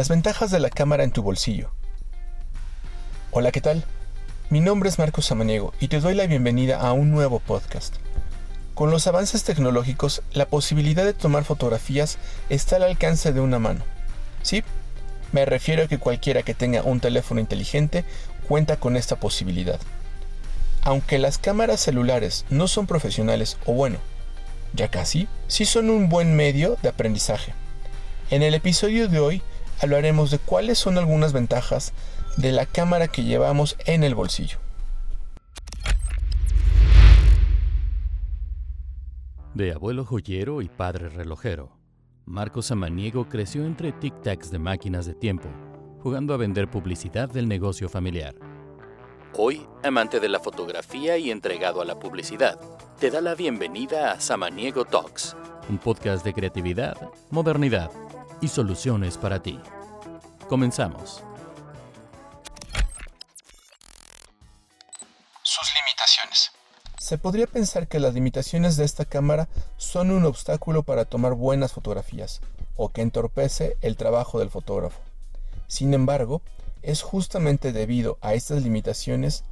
Las ventajas de la cámara en tu bolsillo. Hola, ¿qué tal? Mi nombre es Marcos Samaniego y te doy la bienvenida a un nuevo podcast. Con los avances tecnológicos, la posibilidad de tomar fotografías está al alcance de una mano. Sí, me refiero a que cualquiera que tenga un teléfono inteligente cuenta con esta posibilidad. Aunque las cámaras celulares no son profesionales o bueno, ya casi, sí son un buen medio de aprendizaje. En el episodio de hoy hablaremos de cuáles son algunas ventajas de la cámara que llevamos en el bolsillo. De abuelo joyero y padre relojero, Marcos Samaniego creció entre tic-tacs de máquinas de tiempo, jugando a vender publicidad del negocio familiar. Hoy, amante de la fotografía y entregado a la publicidad, te da la bienvenida a Samaniego Talks, un podcast de creatividad, modernidad y soluciones para ti. Comenzamos. Sus limitaciones. Se podría pensar que las limitaciones de esta cámara son un obstáculo para tomar buenas fotografías o que entorpece el trabajo del fotógrafo. Sin embargo, es justamente debido a estas limitaciones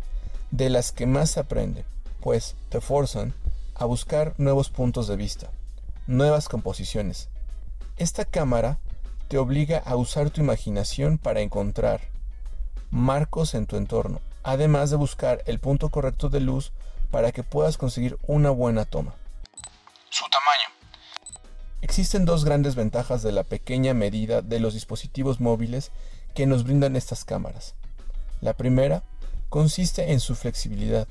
de las que más se aprende, pues te forzan a buscar nuevos puntos de vista, nuevas composiciones. Esta cámara te obliga a usar tu imaginación para encontrar marcos en tu entorno, además de buscar el punto correcto de luz para que puedas conseguir una buena toma. Su tamaño. Existen dos grandes ventajas de la pequeña medida de los dispositivos móviles que nos brindan estas cámaras. La primera consiste en su flexibilidad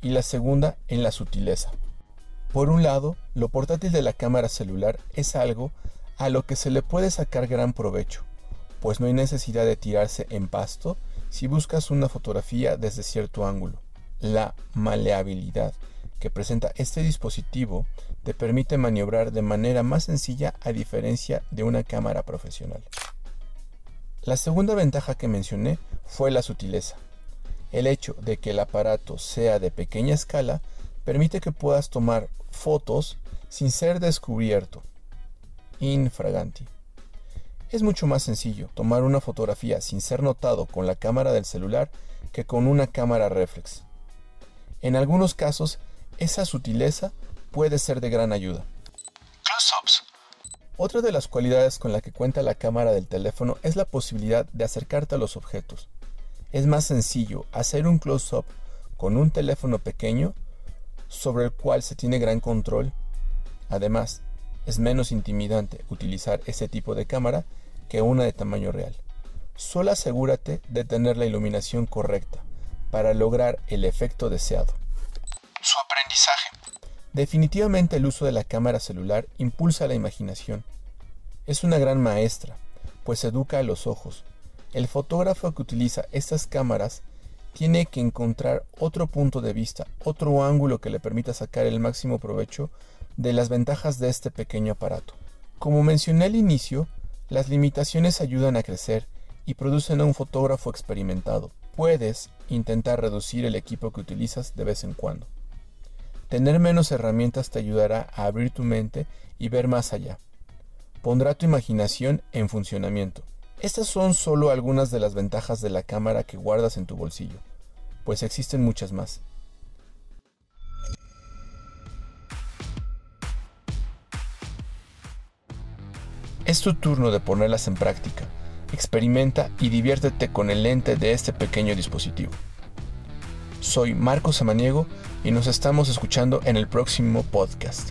y la segunda en la sutileza. Por un lado, lo portátil de la cámara celular es algo a lo que se le puede sacar gran provecho, pues no hay necesidad de tirarse en pasto si buscas una fotografía desde cierto ángulo. La maleabilidad que presenta este dispositivo te permite maniobrar de manera más sencilla a diferencia de una cámara profesional. La segunda ventaja que mencioné fue la sutileza. El hecho de que el aparato sea de pequeña escala permite que puedas tomar fotos sin ser descubierto infraganti. Es mucho más sencillo tomar una fotografía sin ser notado con la cámara del celular que con una cámara reflex. En algunos casos, esa sutileza puede ser de gran ayuda. Close-ups. Otra de las cualidades con la que cuenta la cámara del teléfono es la posibilidad de acercarte a los objetos. Es más sencillo hacer un close-up con un teléfono pequeño sobre el cual se tiene gran control. Además, es menos intimidante utilizar ese tipo de cámara que una de tamaño real. Solo asegúrate de tener la iluminación correcta para lograr el efecto deseado. Su aprendizaje. Definitivamente el uso de la cámara celular impulsa la imaginación. Es una gran maestra, pues educa a los ojos. El fotógrafo que utiliza estas cámaras tiene que encontrar otro punto de vista, otro ángulo que le permita sacar el máximo provecho de las ventajas de este pequeño aparato. Como mencioné al inicio, las limitaciones ayudan a crecer y producen a un fotógrafo experimentado. Puedes intentar reducir el equipo que utilizas de vez en cuando. Tener menos herramientas te ayudará a abrir tu mente y ver más allá. Pondrá tu imaginación en funcionamiento. Estas son solo algunas de las ventajas de la cámara que guardas en tu bolsillo, pues existen muchas más. Es tu turno de ponerlas en práctica. Experimenta y diviértete con el lente de este pequeño dispositivo. Soy Marcos Samaniego y nos estamos escuchando en el próximo podcast.